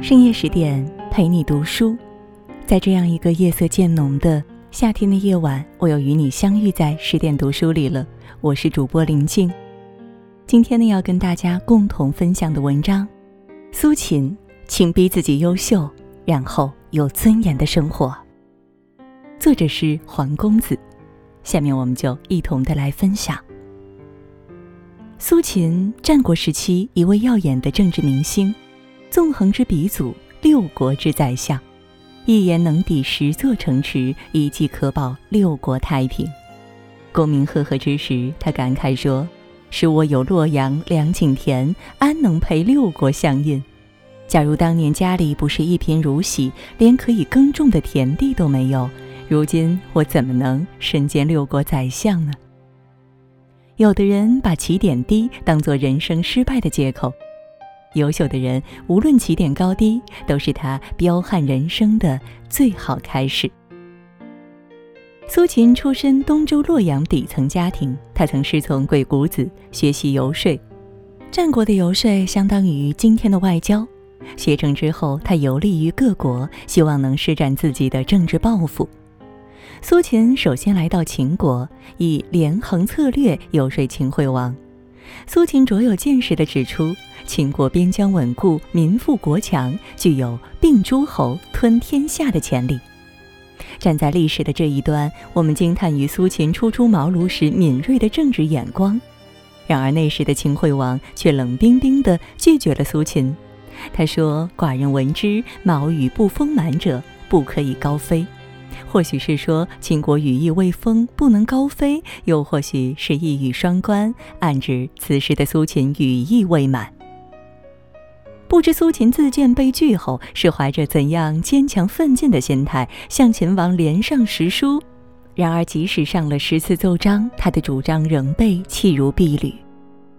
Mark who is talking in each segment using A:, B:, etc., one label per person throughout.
A: 深夜十点陪你读书，在这样一个夜色渐浓的夏天的夜晚，我又与你相遇在十点读书里了。我是主播林静，今天呢要跟大家共同分享的文章，苏秦，请逼自己优秀，然后有尊严的生活。作者是黄公子，下面我们就一同的来分享。苏秦，战国时期一位耀眼的政治明星。纵横之鼻祖，六国之宰相，一言能抵十座城池，一计可保六国太平。功名赫赫之时，他感慨说：“使我有洛阳、两井田，安能陪六国相印？假如当年家里不是一贫如洗，连可以耕种的田地都没有，如今我怎么能身兼六国宰相呢？”有的人把起点低当做人生失败的借口。优秀的人，无论起点高低，都是他彪悍人生的最好开始。苏秦出身东周洛阳底层家庭，他曾师从鬼谷子学习游说。战国的游说相当于今天的外交。学成之后，他游历于各国，希望能施展自己的政治抱负。苏秦首先来到秦国，以连横策略游说秦惠王。苏秦卓有见识地指出，秦国边疆稳固，民富国强，具有并诸侯、吞天下的潜力。站在历史的这一端，我们惊叹于苏秦初出茅庐时敏锐的政治眼光。然而那时的秦惠王却冷冰冰地拒绝了苏秦。他说：“寡人闻之，毛羽不丰满者，不可以高飞。”或许是说秦国羽翼未丰，不能高飞；又或许是一语双关，暗指此时的苏秦羽翼未满。不知苏秦自荐被拒后，是怀着怎样坚强奋进的心态向秦王连上十书。然而，即使上了十次奏章，他的主张仍被弃如敝履。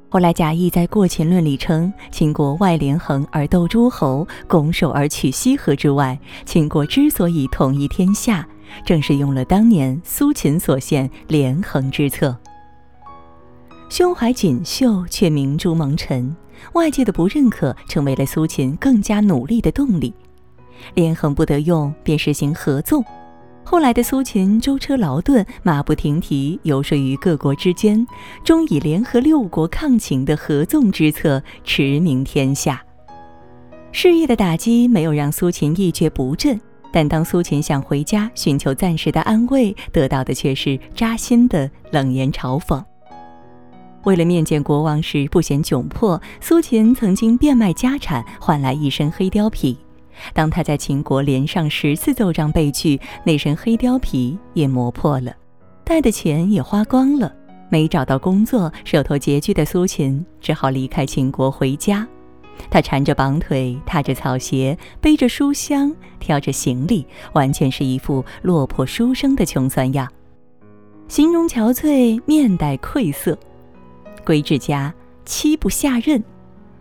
A: 后来，贾谊在《过秦论》里称：“秦国外连横而斗诸侯，拱手而取西河之外。秦国之所以统一天下。”正是用了当年苏秦所献连横之策，胸怀锦绣却明珠蒙尘，外界的不认可成为了苏秦更加努力的动力。连横不得用，便实行合纵。后来的苏秦舟车劳顿，马不停蹄，游说于各国之间，终以联合六国抗秦的合纵之策驰名天下。事业的打击没有让苏秦一蹶不振。但当苏秦想回家寻求暂时的安慰，得到的却是扎心的冷言嘲讽。为了面见国王时不显窘迫，苏秦曾经变卖家产换来一身黑貂皮。当他在秦国连上十次奏章被拒，那身黑貂皮也磨破了，带的钱也花光了，没找到工作，手头拮据的苏秦只好离开秦国回家。他缠着绑腿，踏着草鞋，背着书箱，挑着行李，完全是一副落魄书生的穷酸样，形容憔悴，面带愧色。归至家，妻不下任，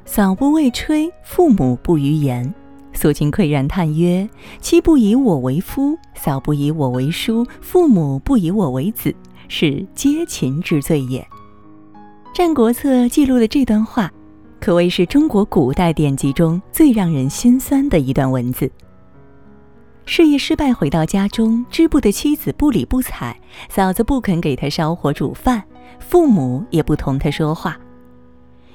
A: 嫂不为炊，父母不于言。苏秦喟然叹曰：“妻不以我为夫，嫂不以我为叔，父母不以我为子，是皆秦之罪也。”《战国策》记录的这段话。可谓是中国古代典籍中最让人心酸的一段文字。事业失败回到家中，织布的妻子不理不睬，嫂子不肯给他烧火煮饭，父母也不同他说话。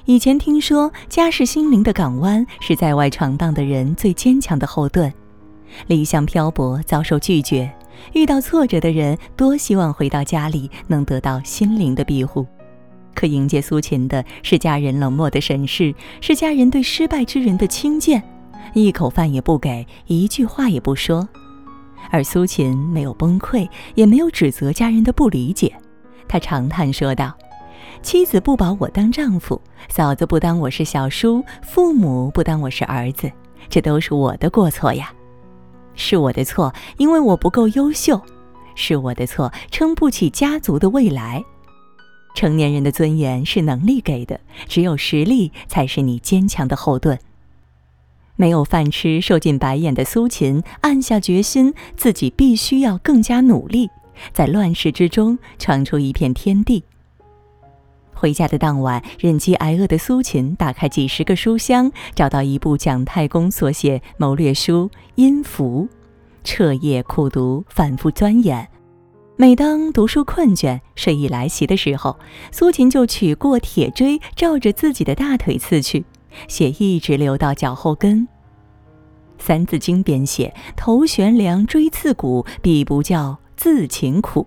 A: 以前听说，家是心灵的港湾，是在外闯荡的人最坚强的后盾。理想漂泊，遭受拒绝，遇到挫折的人，多希望回到家里能得到心灵的庇护。可迎接苏秦的是家人冷漠的审视，是家人对失败之人的轻贱，一口饭也不给，一句话也不说。而苏秦没有崩溃，也没有指责家人的不理解，他长叹说道：“妻子不把我当丈夫，嫂子不当我是小叔，父母不当我是儿子，这都是我的过错呀，是我的错，因为我不够优秀，是我的错，撑不起家族的未来。”成年人的尊严是能力给的，只有实力才是你坚强的后盾。没有饭吃、受尽白眼的苏秦暗下决心，自己必须要更加努力，在乱世之中闯出一片天地。回家的当晚，忍饥挨饿的苏秦打开几十个书箱，找到一部蒋太公所写谋略书《阴符》，彻夜苦读，反复钻研。每当读书困倦、睡意来袭的时候，苏秦就取过铁锥，照着自己的大腿刺去，血一直流到脚后跟。《三字经》编写：“头悬梁，锥刺股，彼不教自勤苦。”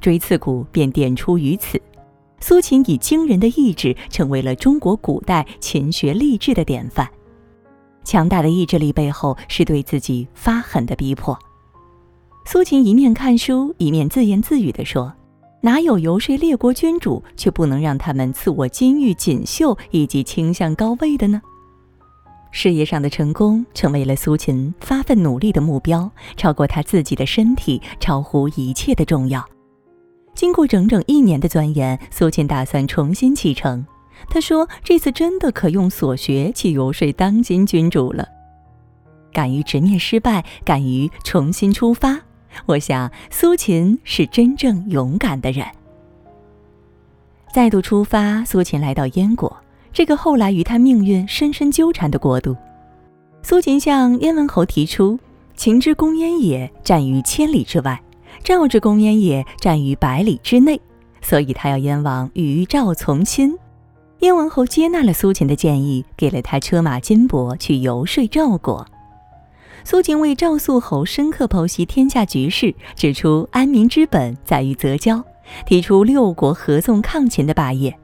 A: 锥刺股便点出于此。苏秦以惊人的意志，成为了中国古代勤学励志的典范。强大的意志力背后，是对自己发狠的逼迫。苏秦一面看书，一面自言自语地说：“哪有游说列国君主，却不能让他们赐我金玉锦绣以及倾向高位的呢？”事业上的成功成为了苏秦发奋努力的目标，超过他自己的身体，超乎一切的重要。经过整整一年的钻研，苏秦打算重新启程。他说：“这次真的可用所学去游说当今君主了。”敢于直面失败，敢于重新出发。我想，苏秦是真正勇敢的人。再度出发，苏秦来到燕国，这个后来与他命运深深纠缠的国度。苏秦向燕文侯提出：“秦之公燕也，战于千里之外；赵之公燕也，战于百里之内。所以，他要燕王与赵从亲。”燕文侯接纳了苏秦的建议，给了他车马金帛去游说赵国。苏秦为赵肃侯深刻剖析天下局势，指出安民之本在于择交，提出六国合纵抗秦的霸业。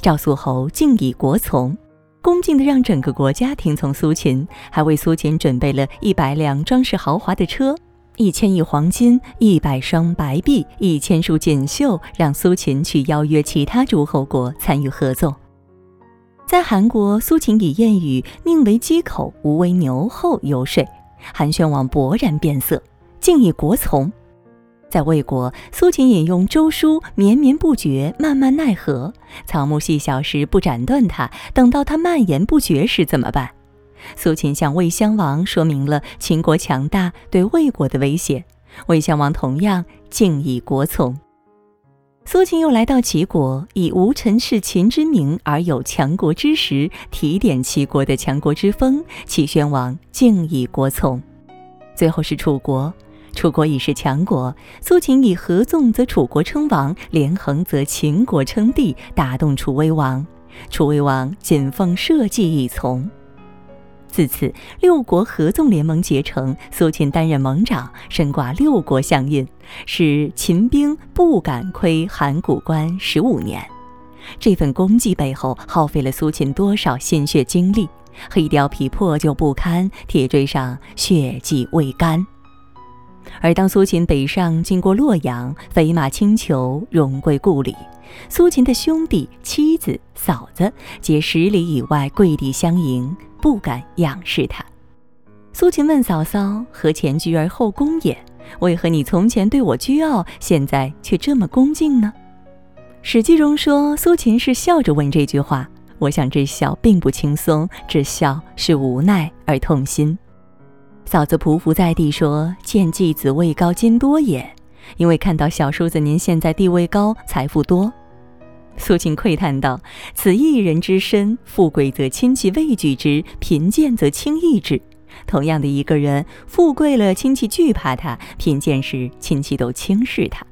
A: 赵肃侯敬以国从，恭敬地让整个国家听从苏秦，还为苏秦准备了一百辆装饰豪华的车，一千亿黄金，一百双白璧，一千束锦绣，让苏秦去邀约其他诸侯国参与合作。在韩国，苏秦以谚语“宁为鸡口，无为牛后”游说。韩宣王勃然变色，敬以国从。在魏国，苏秦引用周书，绵绵不绝，慢慢奈何。草木细小时不斩断它，等到它蔓延不绝时怎么办？苏秦向魏襄王说明了秦国强大对魏国的威胁，魏襄王同样敬以国从。苏秦又来到齐国，以无臣弑秦之名而有强国之实，提点齐国的强国之风。齐宣王敬以国从。最后是楚国，楚国已是强国，苏秦以合纵则楚国称王，连横则秦国称帝，打动楚威王。楚威王谨奉社稷以从。自此，六国合纵联盟结成，苏秦担任盟长，身挂六国相印，使秦兵不敢窥函谷关十五年。这份功绩背后，耗费了苏秦多少心血精力？黑貂皮破旧不堪，铁锥上血迹未干。而当苏秦北上，经过洛阳，飞马轻裘，荣归故里，苏秦的兄弟、妻子、嫂子皆十里以外跪地相迎。不敢仰视他。苏秦问嫂嫂：“何前居而后恭也？为何你从前对我倨傲，现在却这么恭敬呢？”《史记》中说，苏秦是笑着问这句话。我想这笑并不轻松，这笑是无奈而痛心。嫂子匍匐在地说：“见继子位高金多也，因为看到小叔子您现在地位高，财富多。”苏秦喟叹道：“此一人之身，富贵则亲戚畏惧之，贫贱则轻易之。同样的一个人，富贵了亲戚惧怕他，贫贱时亲戚都轻视他。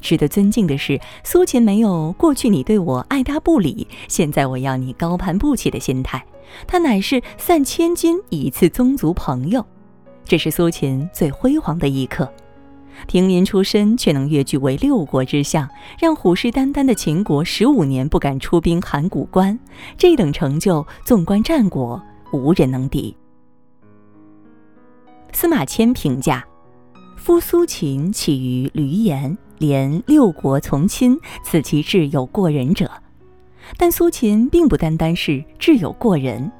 A: 值得尊敬的是，苏秦没有过去你对我爱答不理，现在我要你高攀不起的心态。他乃是散千金以赐宗族朋友，这是苏秦最辉煌的一刻。”平民出身却能跃居为六国之相，让虎视眈眈的秦国十五年不敢出兵函谷关，这等成就，纵观战国，无人能敌。司马迁评价：夫苏秦起于闾阎，连六国从亲，此其志有过人者。但苏秦并不单单是智有过人。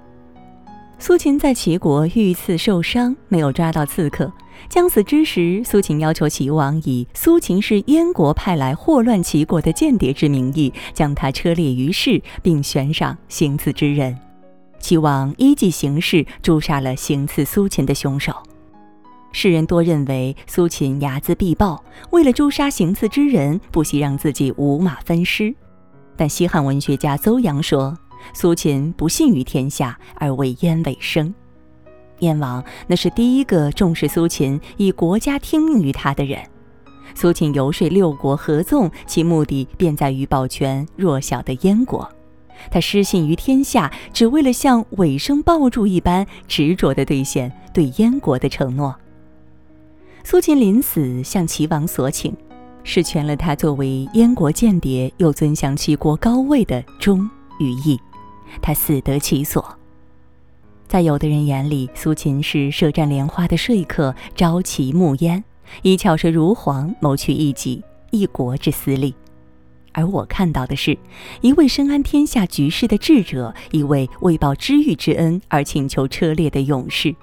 A: 苏秦在齐国遇刺受伤，没有抓到刺客。将死之时，苏秦要求齐王以苏秦是燕国派来祸乱齐国的间谍之名义，将他车裂于市，并悬赏行刺之人。齐王依计行事，诛杀了行刺苏秦的凶手。世人多认为苏秦睚眦必报，为了诛杀行刺之人，不惜让自己五马分尸。但西汉文学家邹阳说，苏秦不信于天下，而为燕尾生。燕王那是第一个重视苏秦，以国家听命于他的人。苏秦游说六国合纵，其目的便在于保全弱小的燕国。他失信于天下，只为了像尾生抱柱一般执着地兑现对燕国的承诺。苏秦临死向齐王索请，是全了他作为燕国间谍又尊享齐国高位的忠与义。他死得其所。在有的人眼里，苏秦是舌战莲花的说客，朝齐暮燕，以巧舌如簧谋取一己一国之私利；而我看到的是，一位深谙天下局势的智者，一位为报知遇之恩而请求车裂的勇士。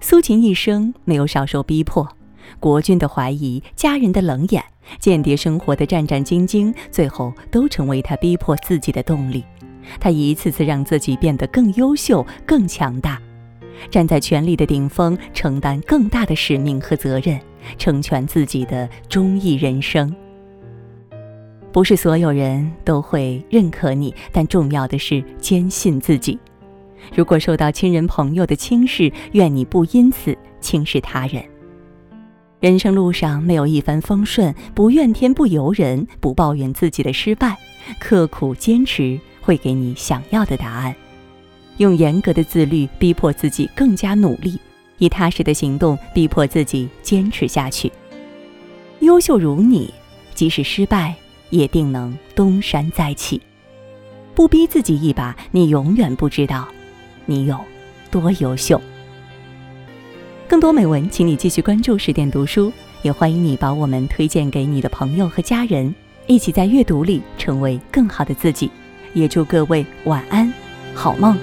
A: 苏秦一生没有少受逼迫，国君的怀疑，家人的冷眼，间谍生活的战战兢兢，最后都成为他逼迫自己的动力。他一次次让自己变得更优秀、更强大，站在权力的顶峰，承担更大的使命和责任，成全自己的忠义人生。不是所有人都会认可你，但重要的是坚信自己。如果受到亲人朋友的轻视，愿你不因此轻视他人。人生路上没有一帆风顺，不怨天不尤人，不抱怨自己的失败，刻苦坚持。会给你想要的答案，用严格的自律逼迫自己更加努力，以踏实的行动逼迫自己坚持下去。优秀如你，即使失败也定能东山再起。不逼自己一把，你永远不知道你有多优秀。更多美文，请你继续关注十点读书，也欢迎你把我们推荐给你的朋友和家人，一起在阅读里成为更好的自己。也祝各位晚安，好梦。